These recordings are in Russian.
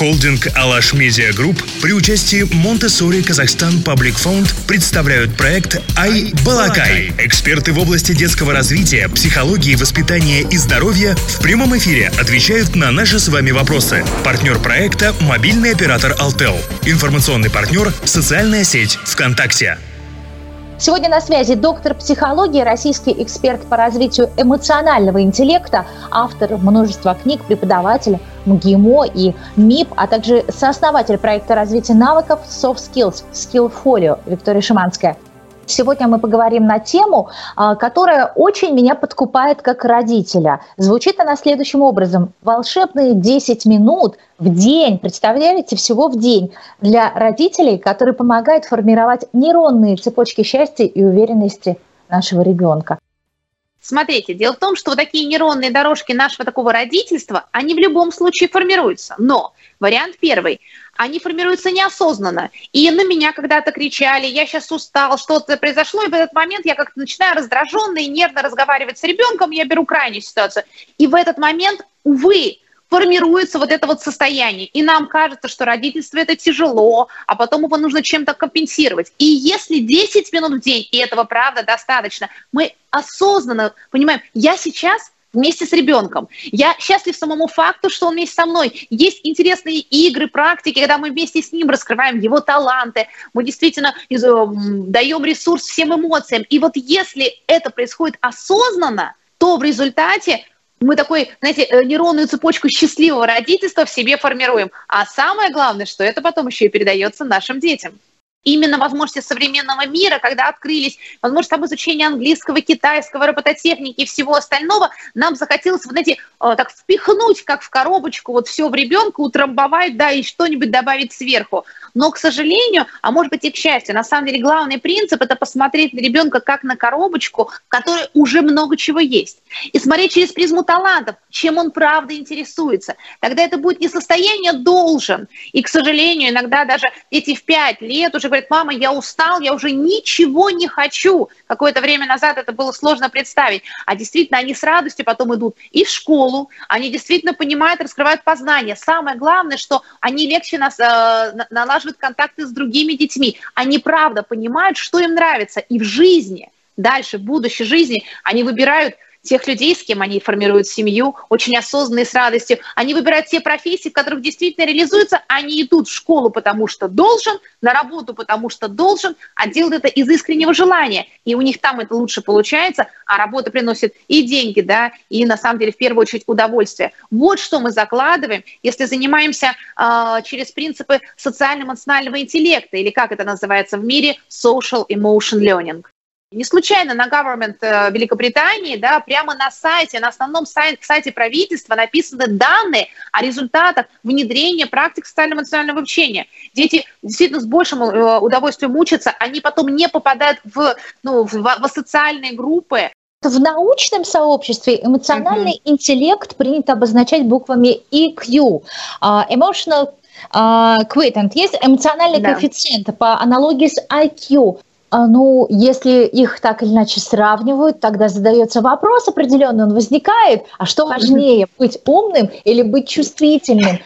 Холдинг «Алаш Медиа Групп» при участии Montessori Kazakhstan Public Fund представляют проект «i-balaqai». Эксперты в области детского развития, психологии, воспитания и здоровья в прямом эфире отвечают на наши с вами вопросы. Партнер проекта – мобильный оператор «Алтел». Информационный партнер – социальная сеть ВКонтакте. Сегодня на связи доктор психологии, российский эксперт по развитию эмоционального интеллекта, автор множества книг, преподаватель МГИМО и МИП, а также сооснователь проекта развития навыков Soft Skills Skillfolio Виктория Шиманская. Сегодня мы поговорим на тему, а, которая очень меня подкупает как родителя. Звучит она следующим образом. Волшебные 10 минут в день, представляете, всего в день, для родителей, которые помогают формировать нейронные цепочки счастья и уверенности нашего ребенка. Смотрите, дело в том, что вот такие нейронные дорожки нашего такого родительства, они в любом случае формируются. Но вариант первый, они формируются неосознанно. И на меня когда-то кричали, я сейчас устал, что-то произошло, и в этот момент я как-то начинаю раздраженно и нервно разговаривать с ребенком, я беру крайнюю ситуацию. И в этот момент, увы, формируется вот это вот состояние. И нам кажется, что родительство это тяжело, а потом его нужно чем-то компенсировать. И если 10 минут в день, и этого правда достаточно, мы осознанно понимаем, я сейчас вместе с ребенком. Я счастлив самому факту, что он вместе со мной. Есть интересные игры, практики, когда мы вместе с ним раскрываем его таланты, мы действительно э, даем ресурс всем эмоциям. И вот если это происходит осознанно, то в результате мы такой, знаете, э, нейронную цепочку счастливого родительства в себе формируем. А самое главное, что это потом еще и передается нашим детям именно возможности современного мира, когда открылись возможности там изучения английского, китайского, робототехники и всего остального, нам захотелось, знаете, э, так впихнуть, как в коробочку, вот все в ребенка, утрамбовать, да, и что-нибудь добавить сверху. Но, к сожалению, а может быть и к счастью, на самом деле главный принцип – это посмотреть на ребенка как на коробочку, в которой уже много чего есть. И смотреть через призму талантов, чем он правда интересуется. Тогда это будет не состояние «должен». И, к сожалению, иногда даже дети в пять лет уже говорит, мама, я устал, я уже ничего не хочу. Какое-то время назад это было сложно представить. А действительно, они с радостью потом идут и в школу, они действительно понимают, раскрывают познание. Самое главное, что они легче нас, э, налаживают контакты с другими детьми. Они правда понимают, что им нравится. И в жизни, дальше, в будущей жизни, они выбирают тех людей, с кем они формируют семью, очень осознанные с радостью. Они выбирают те профессии, в которых действительно реализуются. Они идут в школу, потому что должен, на работу, потому что должен, а делают это из искреннего желания. И у них там это лучше получается, а работа приносит и деньги, да, и на самом деле в первую очередь удовольствие. Вот что мы закладываем, если занимаемся э, через принципы социально-эмоционального интеллекта, или как это называется в мире, social emotion learning. Не случайно на government э, Великобритании, да, прямо на сайте, на основном сайте, сайте правительства написаны данные о результатах внедрения практик социально-эмоционального обучения. Дети действительно с большим э, удовольствием учатся, они потом не попадают в, ну, в, в социальные группы, в научном сообществе эмоциональный mm-hmm. интеллект принято обозначать буквами EQ, uh, emotional uh, quotient. Есть эмоциональный да. коэффициент по аналогии с IQ. А, ну, если их так или иначе сравнивают, тогда задается вопрос определенный, он возникает, а что важнее, быть умным или быть чувствительным?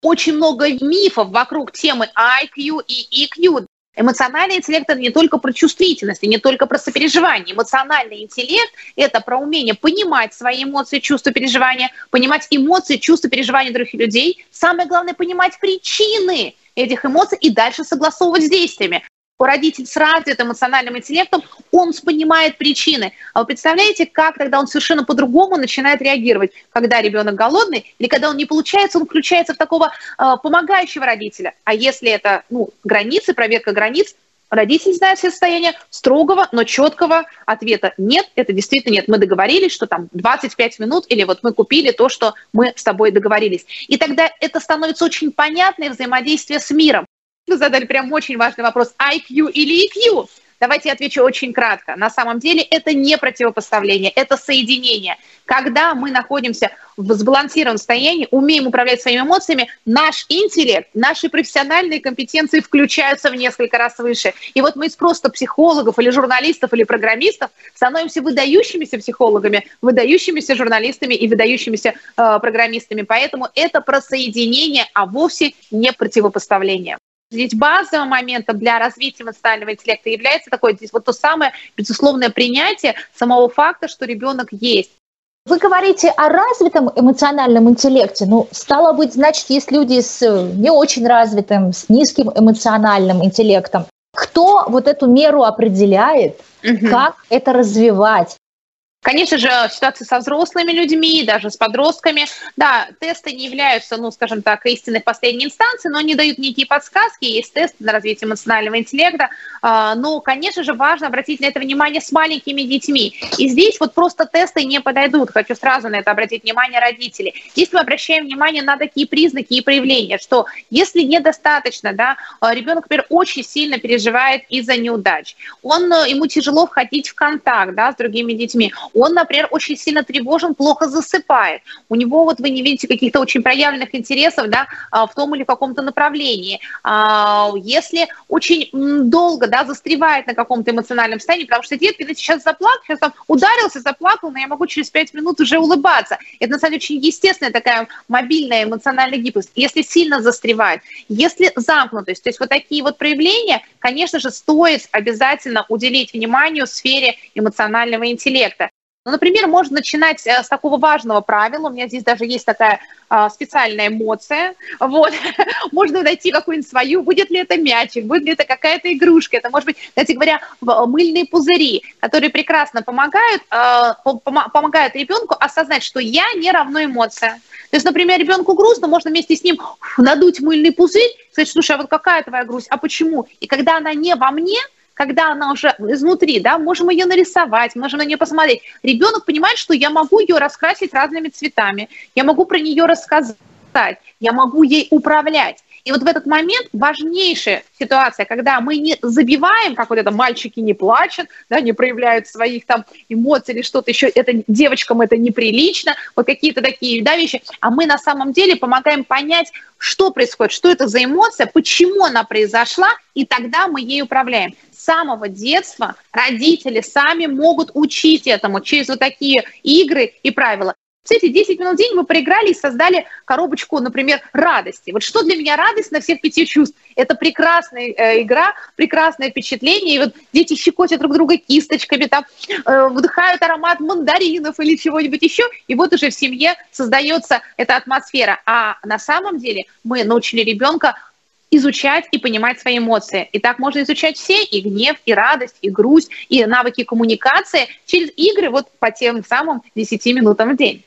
Очень много мифов вокруг темы IQ и EQ. Эмоциональный интеллект – это не только про чувствительность, и не только про сопереживание. Эмоциональный интеллект – это про умение понимать свои эмоции, чувства, переживания, понимать эмоции, чувства, переживания других людей. Самое главное – понимать причины этих эмоций и дальше согласовывать с действиями родитель с развитым эмоциональным интеллектом, он понимает причины. А вы представляете, как тогда он совершенно по-другому начинает реагировать, когда ребенок голодный или когда он не получается, он включается в такого э, помогающего родителя. А если это ну, границы, проверка границ, родитель знает все состояние строгого, но четкого ответа нет, это действительно нет. Мы договорились, что там 25 минут, или вот мы купили то, что мы с тобой договорились. И тогда это становится очень понятное взаимодействие с миром. Вы задали прям очень важный вопрос, IQ или EQ? Давайте я отвечу очень кратко. На самом деле это не противопоставление, это соединение. Когда мы находимся в сбалансированном состоянии, умеем управлять своими эмоциями, наш интеллект, наши профессиональные компетенции включаются в несколько раз выше. И вот мы из просто психологов или журналистов или программистов становимся выдающимися психологами, выдающимися журналистами и выдающимися э, программистами. Поэтому это про соединение, а вовсе не противопоставление. Ведь базовым моментом для развития эмоционального интеллекта является такое здесь вот то самое безусловное принятие самого факта, что ребенок есть. Вы говорите о развитом эмоциональном интеллекте. Ну, стало быть, значит, есть люди с не очень развитым, с низким эмоциональным интеллектом. Кто вот эту меру определяет, угу. как это развивать? Конечно же, ситуация со взрослыми людьми, даже с подростками, да, тесты не являются, ну, скажем так, истинной последней инстанцией, но они дают некие подсказки, есть тесты на развитие эмоционального интеллекта, а, но, конечно же, важно обратить на это внимание с маленькими детьми. И здесь вот просто тесты не подойдут, хочу сразу на это обратить внимание родителей. Здесь мы обращаем внимание на такие признаки и проявления, что если недостаточно, да, а, ребенок, например, очень сильно переживает из-за неудач, он, э, ему тяжело входить в контакт, да, с другими детьми, он, например, очень сильно тревожен, плохо засыпает. У него вот вы не видите каких-то очень проявленных интересов да, а, в том или каком-то направлении. А, если очень долго да, застревает на каком-то эмоциональном состоянии, потому что детки сейчас заплакал, сейчас там ударился, заплакал, но я могу через пять минут уже улыбаться. Это, на самом деле, очень естественная такая мобильная эмоциональная гибкость. Если сильно застревает, если замкнутость, то есть вот такие вот проявления, конечно же, стоит обязательно уделить вниманию в сфере эмоционального интеллекта. Ну, например, можно начинать э, с такого важного правила. У меня здесь даже есть такая а, специальная эмоция. Вот. можно найти какую-нибудь свою. Будет ли это мячик, будет ли это какая-то игрушка. Это может быть, кстати говоря, мыльные пузыри, которые прекрасно помогают, а, помогают ребенку осознать, что я не равно эмоция. То есть, например, ребенку грустно, можно вместе с ним надуть мыльный пузырь, сказать, слушай, а вот какая твоя грусть, а почему? И когда она не во мне, когда она уже изнутри, да, можем ее нарисовать, можем на нее посмотреть. Ребенок понимает, что я могу ее раскрасить разными цветами, я могу про нее рассказать, я могу ей управлять. И вот в этот момент важнейшая ситуация, когда мы не забиваем, как вот это мальчики не плачут, да, не проявляют своих там эмоций или что-то еще, это девочкам это неприлично, вот какие-то такие да, вещи, а мы на самом деле помогаем понять, что происходит, что это за эмоция, почему она произошла, и тогда мы ей управляем самого детства родители сами могут учить этому через вот такие игры и правила. Кстати, 10 минут в день мы проиграли и создали коробочку, например, радости. Вот что для меня радость на всех пяти чувств? Это прекрасная э, игра, прекрасное впечатление. И вот дети щекотят друг друга кисточками, там, э, вдыхают аромат мандаринов или чего-нибудь еще. И вот уже в семье создается эта атмосфера. А на самом деле мы научили ребенка изучать и понимать свои эмоции. И так можно изучать все, и гнев, и радость, и грусть, и навыки коммуникации через игры вот по тем самым 10 минутам в день.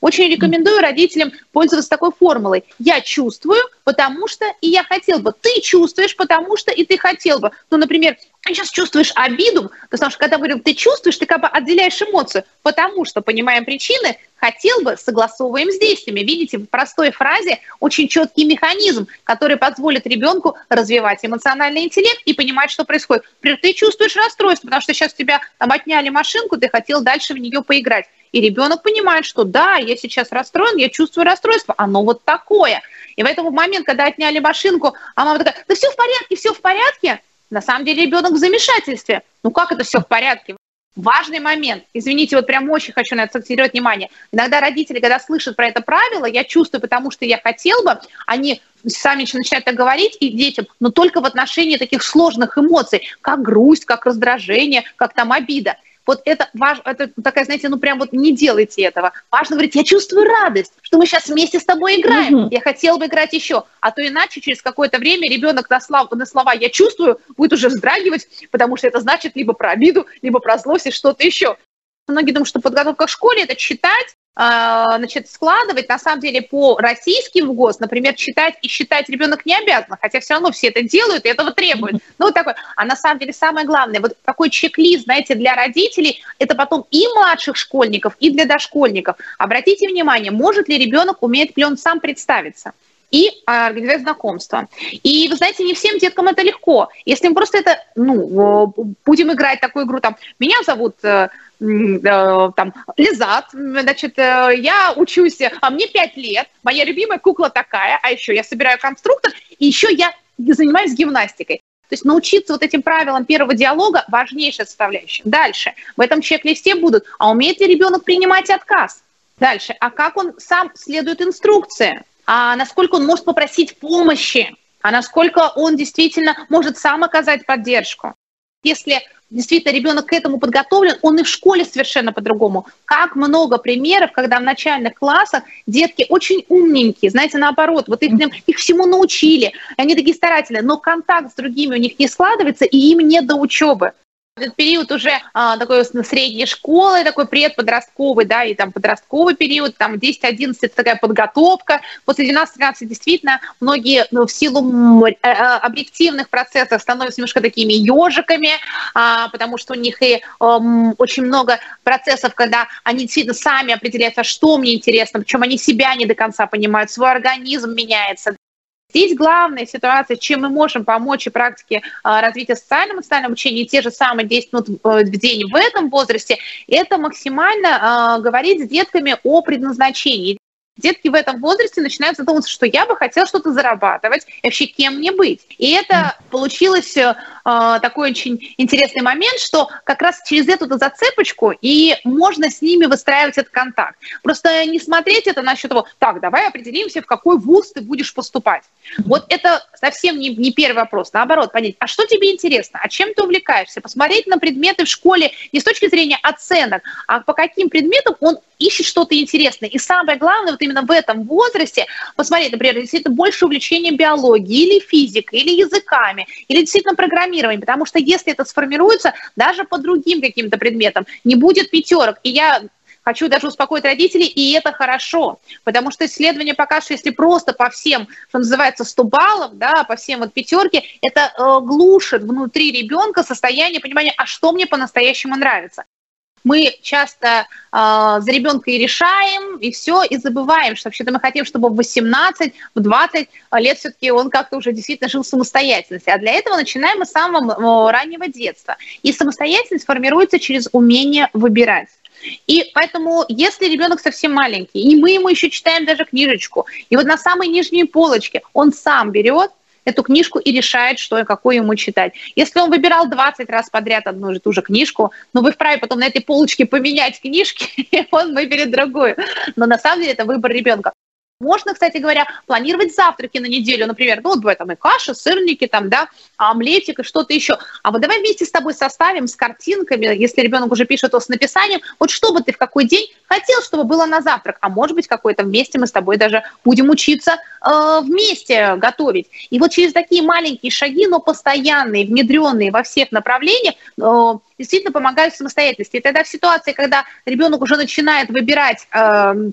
Очень рекомендую родителям пользоваться такой формулой. Я чувствую, потому что и я хотел бы. Ты чувствуешь, потому что и ты хотел бы. Ну, например, ты сейчас чувствуешь обиду, потому что когда говорим, ты чувствуешь, ты как бы отделяешь эмоцию, потому что понимаем причины, хотел бы, согласовываем с действиями. Видите, в простой фразе очень четкий механизм, который позволит ребенку развивать эмоциональный интеллект и понимать, что происходит. Например, ты чувствуешь расстройство, потому что сейчас тебя там отняли машинку, ты хотел дальше в нее поиграть. И ребенок понимает, что да, я сейчас расстроен, я чувствую расстройство, оно вот такое. И в этот момент, когда отняли машинку, а мама такая, да все в порядке, все в порядке. На самом деле ребенок в замешательстве. Ну как это все в порядке? Важный момент. Извините, вот прям очень хочу на это акцентировать внимание. Иногда родители, когда слышат про это правило, я чувствую, потому что я хотел бы, они сами начинают так говорить и детям, но только в отношении таких сложных эмоций, как грусть, как раздражение, как там обида. Вот это, важ, это такая, знаете, ну прям вот не делайте этого. Важно говорить, я чувствую радость, что мы сейчас вместе с тобой играем. Угу. Я хотела бы играть еще. А то иначе через какое-то время ребенок на, слов, на слова «я чувствую» будет уже вздрагивать, потому что это значит либо про обиду, либо про злость и что-то еще. Многие думают, что подготовка к школе – это читать, значит, складывать, на самом деле, по российским ГОС, например, читать и считать ребенок не обязан, хотя все равно все это делают и этого требуют. Ну, вот такой. А на самом деле самое главное, вот такой чек-лист, знаете, для родителей, это потом и младших школьников, и для дошкольников. Обратите внимание, может ли ребенок, умеет ли он сам представиться? И организовать знакомство. И, вы знаете, не всем деткам это легко. Если мы просто это, ну, будем играть такую игру, там, меня зовут э, там, Лизат, значит, э, я учусь, а мне 5 лет, моя любимая кукла такая, а еще я собираю конструктор, и еще я занимаюсь гимнастикой. То есть научиться вот этим правилам первого диалога – важнейшая составляющая. Дальше. В этом чек-листе будут, а умеет ли ребенок принимать отказ? Дальше. А как он сам следует инструкции? А насколько он может попросить помощи? А насколько он действительно может сам оказать поддержку? Если действительно ребенок к этому подготовлен, он и в школе совершенно по-другому. Как много примеров, когда в начальных классах детки очень умненькие, знаете, наоборот, вот их, их всему научили, они такие старательные, но контакт с другими у них не складывается, и им не до учебы этот период уже а, такой средней школы, такой предподростковый, да, и там подростковый период, там 10-11 это такая подготовка. После 12-13 действительно многие ну, в силу э, э, объективных процессов становятся немножко такими ежиками, а, потому что у них и а, очень много процессов, когда они действительно сами определяются, что мне интересно, причем они себя не до конца понимают, свой организм меняется. Здесь главная ситуация, чем мы можем помочь и практике а, развития социально-эмоционального обучения, те же самые 10 минут в день в этом возрасте, это максимально а, говорить с детками о предназначении. Детки в этом возрасте начинают задумываться, что я бы хотел что-то зарабатывать, и вообще кем мне быть. И это получилось э, такой очень интересный момент, что как раз через эту зацепочку и можно с ними выстраивать этот контакт. Просто не смотреть это насчет того, так, давай определимся, в какой вуз ты будешь поступать. Вот это совсем не, не первый вопрос. Наоборот, понять, а что тебе интересно, а чем ты увлекаешься? Посмотреть на предметы в школе не с точки зрения оценок, а по каким предметам он ищет что-то интересное. И самое главное, вот именно в этом возрасте, посмотреть, например, действительно больше увлечения биологией или физикой, или языками, или действительно программированием, потому что если это сформируется даже по другим каким-то предметам, не будет пятерок. И я хочу даже успокоить родителей, и это хорошо, потому что исследования покажут, что если просто по всем, что называется, 100 баллов, да, по всем вот пятерке, это э, глушит внутри ребенка состояние понимания, а что мне по-настоящему нравится мы часто э, за ребенка и решаем, и все, и забываем, что вообще-то мы хотим, чтобы в 18, в 20 лет все-таки он как-то уже действительно жил в самостоятельности. А для этого начинаем мы с самого раннего детства. И самостоятельность формируется через умение выбирать. И поэтому, если ребенок совсем маленький, и мы ему еще читаем даже книжечку, и вот на самой нижней полочке он сам берет, эту книжку и решает, что и какую ему читать. Если он выбирал 20 раз подряд одну и ту же книжку, но вы вправе потом на этой полочке поменять книжки, и он выберет другую. Но на самом деле это выбор ребенка. Можно, кстати говоря, планировать завтраки на неделю, например, ну, вот бывает там и каша, сырники, там, да, омлетик и что-то еще. А вот давай вместе с тобой составим с картинками, если ребенок уже пишет, то с написанием, вот что бы ты в какой день хотел, чтобы было на завтрак, а может быть, какой-то вместе мы с тобой даже будем учиться э, вместе готовить. И вот через такие маленькие шаги, но постоянные, внедренные во всех направлениях, э, действительно помогают самостоятельности. И тогда в ситуации, когда ребенок уже начинает выбирать э,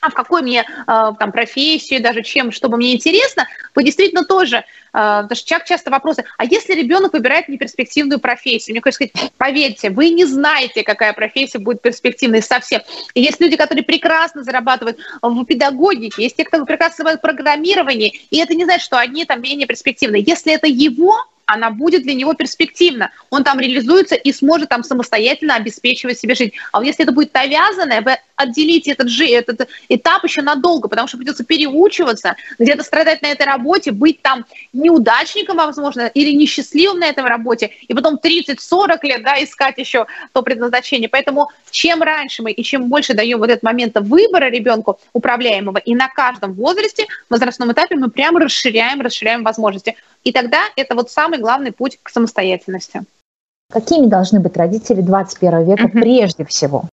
а в какой мне э, там профессию, даже чем, чтобы мне интересно, вы действительно тоже, что человек часто вопросы, а если ребенок выбирает неперспективную профессию, мне хочется сказать, поверьте, вы не знаете, какая профессия будет перспективной совсем. И есть люди, которые прекрасно зарабатывают в педагогике, есть те, кто прекрасно зарабатывает в программировании, и это не значит, что одни там менее перспективные. Если это его она будет для него перспективна. Он там реализуется и сможет там самостоятельно обеспечивать себе жизнь. А вот если это будет навязанное, вы отделите этот, жи, этот этап еще надолго, потому что придется переучиваться, где-то страдать на этой работе, быть там неудачником, возможно, или несчастливым на этой работе, и потом 30-40 лет да, искать еще то предназначение. Поэтому чем раньше мы и чем больше даем вот этот момент выбора ребенку управляемого, и на каждом возрасте, возрастном этапе мы прямо расширяем, расширяем возможности. И тогда это вот самый главный путь к самостоятельности. Какими должны быть родители 21 века uh-huh. прежде всего?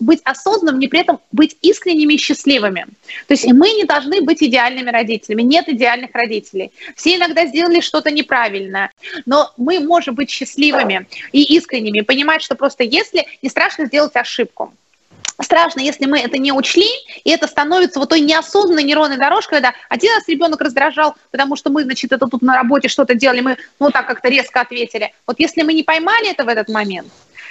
быть осознанным, не при этом быть искренними и счастливыми. То есть мы не должны быть идеальными родителями. Нет идеальных родителей. Все иногда сделали что-то неправильное, но мы можем быть счастливыми и искренними, понимать, что просто если не страшно сделать ошибку, страшно, если мы это не учли, и это становится вот той неосознанной нейронной дорожкой, когда один раз ребенок раздражал, потому что мы, значит, это тут на работе что-то делали, мы, ну, так как-то резко ответили. Вот если мы не поймали это в этот момент,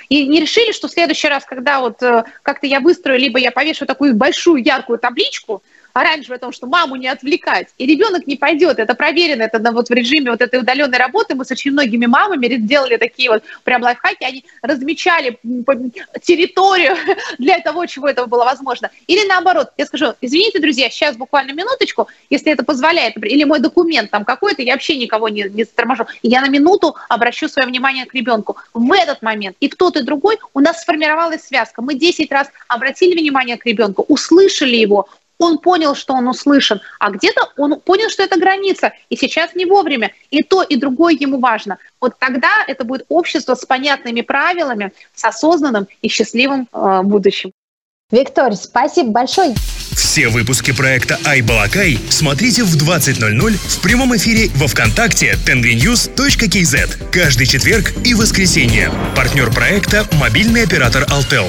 и не решили, что в следующий раз, когда вот э, как-то я выстрою, либо я повешу такую большую яркую табличку, оранжевое о том, что маму не отвлекать, и ребенок не пойдет. Это проверено, это вот в режиме вот этой удаленной работы. Мы с очень многими мамами делали такие вот прям лайфхаки, они размечали территорию для того, чего это было возможно. Или наоборот, я скажу, извините, друзья, сейчас буквально минуточку, если это позволяет, или мой документ там какой-то, я вообще никого не, не торможу, и я на минуту обращу свое внимание к ребенку. В этот момент и тот, и другой у нас сформировалась связка. Мы 10 раз обратили внимание к ребенку, услышали его, он понял, что он услышан, а где-то он понял, что это граница, и сейчас не вовремя. И то, и другое ему важно. Вот тогда это будет общество с понятными правилами, с осознанным и счастливым э, будущим. Виктория, спасибо большое. Все выпуски проекта «Айбалакай» смотрите в 20.00 в прямом эфире во Вконтакте tenvinnews.kz каждый четверг и воскресенье. Партнер проекта – мобильный оператор «Алтел».